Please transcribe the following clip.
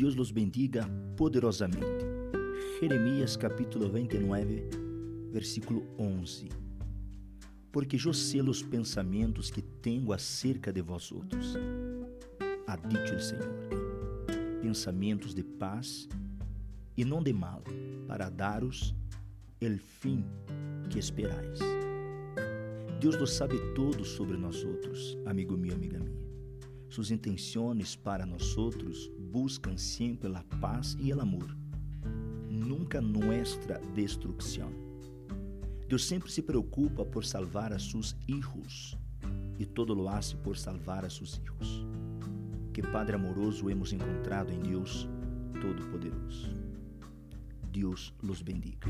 los bendiga poderosamente. Jeremias capítulo 29, versículo 11. Porque eu sei os pensamentos que tenho acerca de vós outros, ha dicho o Senhor, pensamentos de paz e não de mal, para daros el fim que esperais. Deus lo sabe todo sobre nós outros, amigo meu, amiga minha. Suas intenções para nós outros buscam sempre a paz e o amor, nunca nossa destruição. Deus sempre se preocupa por salvar a seus hijos e todo lo hace por salvar a seus hijos. Que Padre amoroso hemos encontrado em Deus Todo-Poderoso. Deus los bendiga.